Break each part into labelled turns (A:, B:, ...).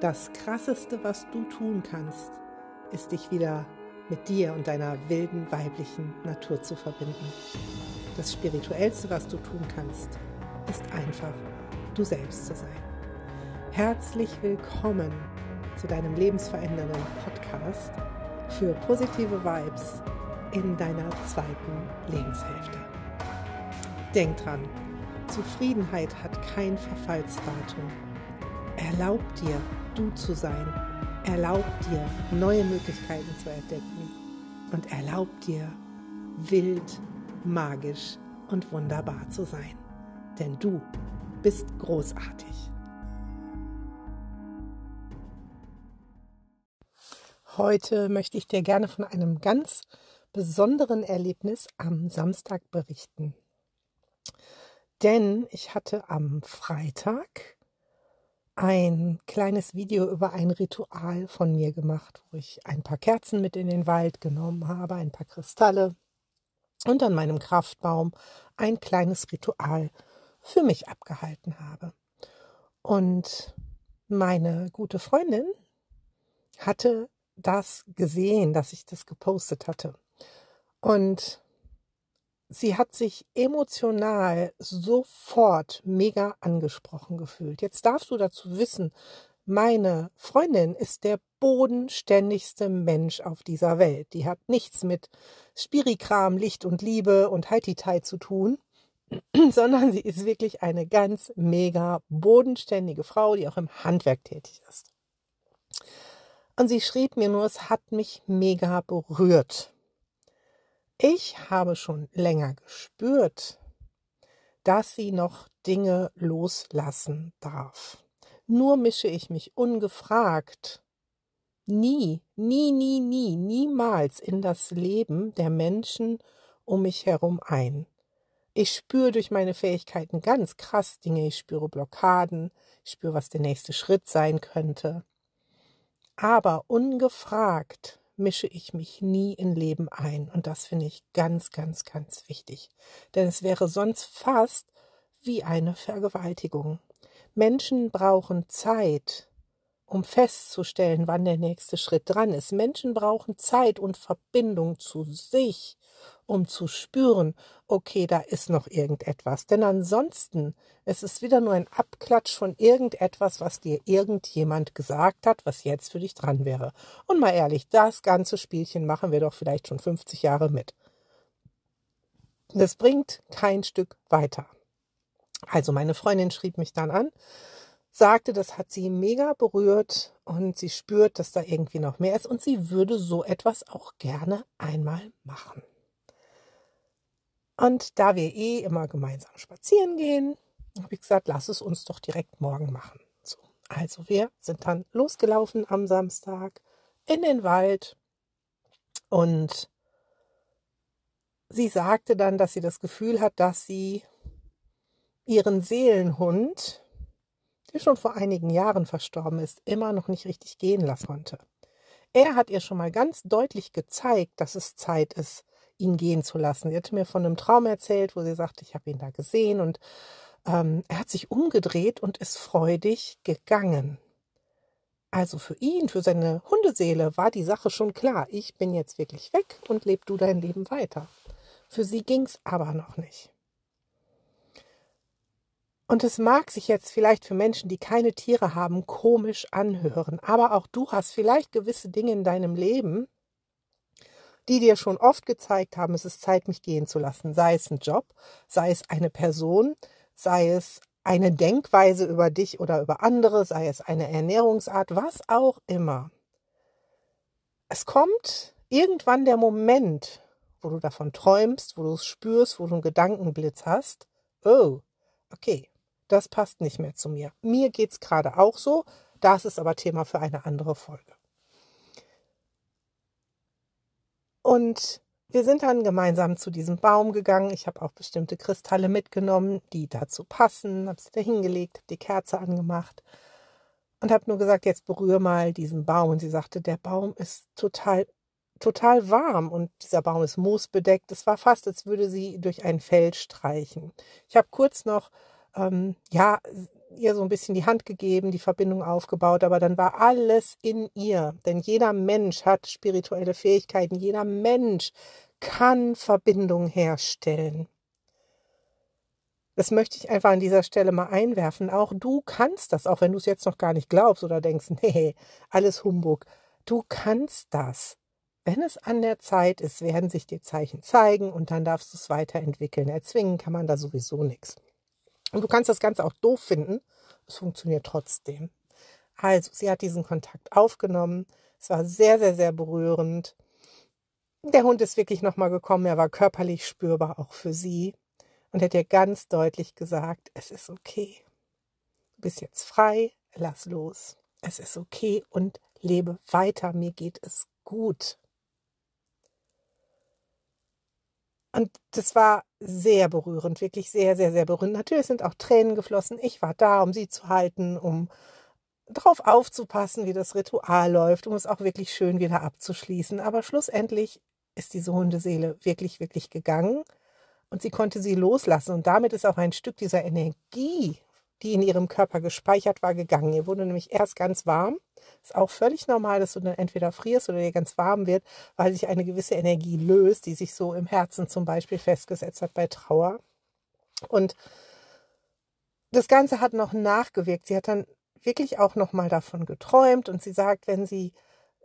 A: Das Krasseste, was du tun kannst, ist dich wieder mit dir und deiner wilden weiblichen Natur zu verbinden. Das Spirituellste, was du tun kannst, ist einfach du selbst zu sein. Herzlich willkommen zu deinem lebensverändernden Podcast für positive Vibes in deiner zweiten Lebenshälfte. Denk dran, Zufriedenheit hat kein Verfallsdatum. Erlaub dir, du zu sein. Erlaub dir, neue Möglichkeiten zu entdecken. Und erlaub dir, wild, magisch und wunderbar zu sein. Denn du bist großartig. Heute möchte ich dir gerne von einem ganz besonderen Erlebnis am Samstag berichten. Denn ich hatte am Freitag ein kleines Video über ein Ritual von mir gemacht, wo ich ein paar Kerzen mit in den Wald genommen habe, ein paar Kristalle und an meinem Kraftbaum ein kleines Ritual für mich abgehalten habe. Und meine gute Freundin hatte das gesehen, dass ich das gepostet hatte. Und sie hat sich emotional sofort mega angesprochen gefühlt. Jetzt darfst du dazu wissen, meine Freundin ist der bodenständigste Mensch auf dieser Welt. Die hat nichts mit Spirikram, Licht und Liebe und Heititai zu tun, sondern sie ist wirklich eine ganz mega bodenständige Frau, die auch im Handwerk tätig ist. Und sie schrieb mir nur, es hat mich mega berührt. Ich habe schon länger gespürt, dass sie noch Dinge loslassen darf. Nur mische ich mich ungefragt nie, nie, nie, nie, niemals in das Leben der Menschen um mich herum ein. Ich spüre durch meine Fähigkeiten ganz krass Dinge. Ich spüre Blockaden. Ich spüre, was der nächste Schritt sein könnte. Aber ungefragt mische ich mich nie in Leben ein. Und das finde ich ganz, ganz, ganz wichtig. Denn es wäre sonst fast wie eine Vergewaltigung. Menschen brauchen Zeit, um festzustellen, wann der nächste Schritt dran ist. Menschen brauchen Zeit und Verbindung zu sich, um zu spüren, okay, da ist noch irgendetwas. Denn ansonsten es ist wieder nur ein Abklatsch von irgendetwas, was dir irgendjemand gesagt hat, was jetzt für dich dran wäre. Und mal ehrlich, das ganze Spielchen machen wir doch vielleicht schon 50 Jahre mit. Das bringt kein Stück weiter. Also meine Freundin schrieb mich dann an, sagte, das hat sie mega berührt und sie spürt, dass da irgendwie noch mehr ist und sie würde so etwas auch gerne einmal machen. Und da wir eh immer gemeinsam spazieren gehen, habe ich gesagt, lass es uns doch direkt morgen machen. So, also wir sind dann losgelaufen am Samstag in den Wald und sie sagte dann, dass sie das Gefühl hat, dass sie ihren Seelenhund, der schon vor einigen Jahren verstorben ist, immer noch nicht richtig gehen lassen konnte. Er hat ihr schon mal ganz deutlich gezeigt, dass es Zeit ist, ihn gehen zu lassen. Sie hatte mir von einem Traum erzählt, wo sie sagte, ich habe ihn da gesehen und ähm, er hat sich umgedreht und ist freudig gegangen. Also für ihn, für seine Hundeseele war die Sache schon klar. Ich bin jetzt wirklich weg und leb du dein Leben weiter. Für sie ging's aber noch nicht. Und es mag sich jetzt vielleicht für Menschen, die keine Tiere haben, komisch anhören, aber auch du hast vielleicht gewisse Dinge in deinem Leben, die dir schon oft gezeigt haben, es ist Zeit, mich gehen zu lassen. Sei es ein Job, sei es eine Person, sei es eine Denkweise über dich oder über andere, sei es eine Ernährungsart, was auch immer. Es kommt irgendwann der Moment, wo du davon träumst, wo du es spürst, wo du einen Gedankenblitz hast. Oh, okay, das passt nicht mehr zu mir. Mir geht's gerade auch so. Das ist aber Thema für eine andere Folge. Und wir sind dann gemeinsam zu diesem Baum gegangen. Ich habe auch bestimmte Kristalle mitgenommen, die dazu passen. Habe sie da hingelegt, habe die Kerze angemacht und habe nur gesagt, jetzt berühre mal diesen Baum. Und sie sagte, der Baum ist total, total warm und dieser Baum ist moosbedeckt. Es war fast, als würde sie durch ein Feld streichen. Ich habe kurz noch, ähm, ja, ihr so ein bisschen die Hand gegeben, die Verbindung aufgebaut, aber dann war alles in ihr. Denn jeder Mensch hat spirituelle Fähigkeiten, jeder Mensch kann Verbindung herstellen. Das möchte ich einfach an dieser Stelle mal einwerfen. Auch du kannst das, auch wenn du es jetzt noch gar nicht glaubst oder denkst, nee, alles Humbug. Du kannst das. Wenn es an der Zeit ist, werden sich die Zeichen zeigen und dann darfst du es weiterentwickeln. Erzwingen kann man da sowieso nichts. Und du kannst das Ganze auch doof finden. Es funktioniert trotzdem. Also, sie hat diesen Kontakt aufgenommen. Es war sehr, sehr, sehr berührend. Der Hund ist wirklich nochmal gekommen. Er war körperlich spürbar auch für sie und hat ihr ganz deutlich gesagt, es ist okay. Du bist jetzt frei, lass los. Es ist okay und lebe weiter. Mir geht es gut. Und das war sehr berührend, wirklich sehr, sehr, sehr berührend. Natürlich sind auch Tränen geflossen. Ich war da, um sie zu halten, um drauf aufzupassen, wie das Ritual läuft, um es auch wirklich schön wieder abzuschließen. Aber schlussendlich ist diese Hundeseele wirklich, wirklich gegangen und sie konnte sie loslassen. Und damit ist auch ein Stück dieser Energie die in ihrem Körper gespeichert war, gegangen. Ihr wurde nämlich erst ganz warm. Ist auch völlig normal, dass du dann entweder frierst oder dir ganz warm wird, weil sich eine gewisse Energie löst, die sich so im Herzen zum Beispiel festgesetzt hat bei Trauer. Und das Ganze hat noch nachgewirkt. Sie hat dann wirklich auch noch mal davon geträumt und sie sagt, wenn sie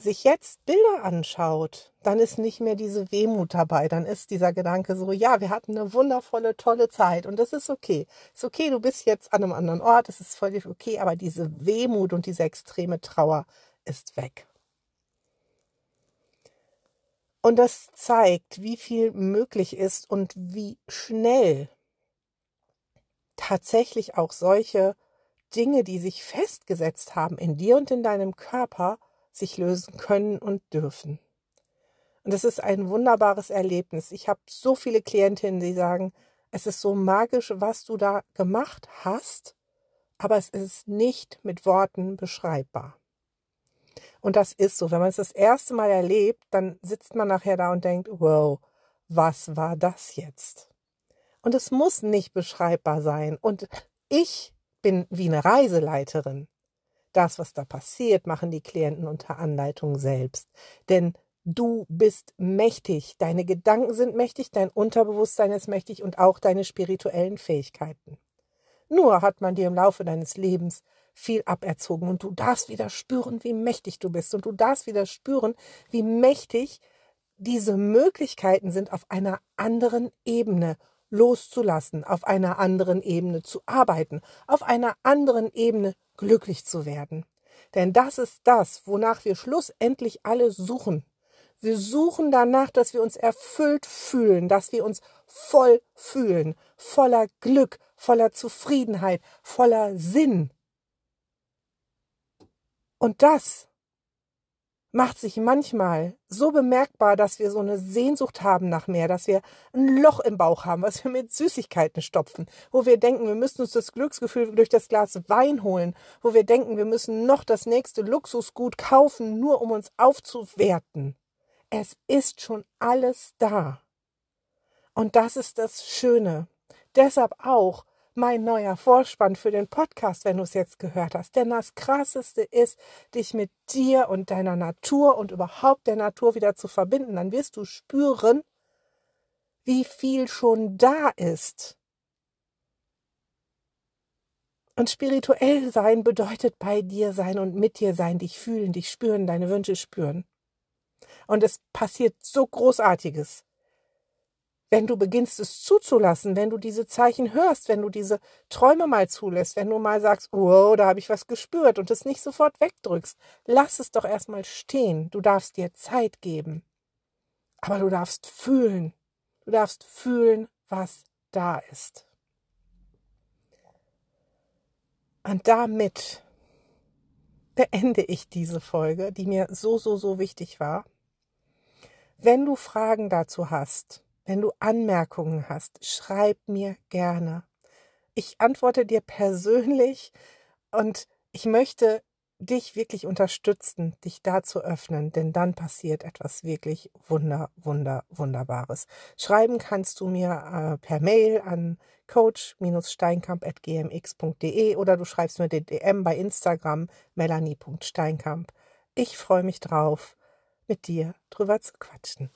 A: sich jetzt Bilder anschaut, dann ist nicht mehr diese Wehmut dabei. Dann ist dieser Gedanke so, ja, wir hatten eine wundervolle, tolle Zeit und das ist okay. Ist okay, du bist jetzt an einem anderen Ort, es ist völlig okay, aber diese Wehmut und diese extreme Trauer ist weg. Und das zeigt, wie viel möglich ist und wie schnell tatsächlich auch solche Dinge, die sich festgesetzt haben in dir und in deinem Körper, sich lösen können und dürfen. Und es ist ein wunderbares Erlebnis. Ich habe so viele Klientinnen, die sagen, es ist so magisch, was du da gemacht hast, aber es ist nicht mit Worten beschreibbar. Und das ist so. Wenn man es das erste Mal erlebt, dann sitzt man nachher da und denkt, wow, was war das jetzt? Und es muss nicht beschreibbar sein. Und ich bin wie eine Reiseleiterin. Das, was da passiert, machen die Klienten unter Anleitung selbst. Denn du bist mächtig, deine Gedanken sind mächtig, dein Unterbewusstsein ist mächtig und auch deine spirituellen Fähigkeiten. Nur hat man dir im Laufe deines Lebens viel aberzogen und du darfst wieder spüren, wie mächtig du bist und du darfst wieder spüren, wie mächtig diese Möglichkeiten sind auf einer anderen Ebene loszulassen, auf einer anderen Ebene zu arbeiten, auf einer anderen Ebene glücklich zu werden. Denn das ist das, wonach wir schlussendlich alle suchen. Wir suchen danach, dass wir uns erfüllt fühlen, dass wir uns voll fühlen, voller Glück, voller Zufriedenheit, voller Sinn. Und das macht sich manchmal so bemerkbar, dass wir so eine Sehnsucht haben nach mehr, dass wir ein Loch im Bauch haben, was wir mit Süßigkeiten stopfen, wo wir denken, wir müssen uns das Glücksgefühl durch das Glas Wein holen, wo wir denken, wir müssen noch das nächste Luxusgut kaufen, nur um uns aufzuwerten. Es ist schon alles da. Und das ist das Schöne. Deshalb auch mein neuer Vorspann für den Podcast, wenn du es jetzt gehört hast. Denn das Krasseste ist, dich mit dir und deiner Natur und überhaupt der Natur wieder zu verbinden. Dann wirst du spüren, wie viel schon da ist. Und spirituell sein bedeutet bei dir sein und mit dir sein, dich fühlen, dich spüren, deine Wünsche spüren. Und es passiert so Großartiges wenn du beginnst es zuzulassen, wenn du diese Zeichen hörst, wenn du diese Träume mal zulässt, wenn du mal sagst, oh, da habe ich was gespürt und es nicht sofort wegdrückst, lass es doch erstmal stehen. Du darfst dir Zeit geben. Aber du darfst fühlen. Du darfst fühlen, was da ist. Und damit beende ich diese Folge, die mir so, so, so wichtig war. Wenn du Fragen dazu hast, wenn du Anmerkungen hast, schreib mir gerne. Ich antworte dir persönlich und ich möchte dich wirklich unterstützen, dich da zu öffnen, denn dann passiert etwas wirklich wunder, wunder, wunderbares. Schreiben kannst du mir äh, per Mail an coach-steinkamp.gmx.de oder du schreibst mir den DM bei Instagram melanie.steinkamp. Ich freue mich drauf, mit dir drüber zu quatschen.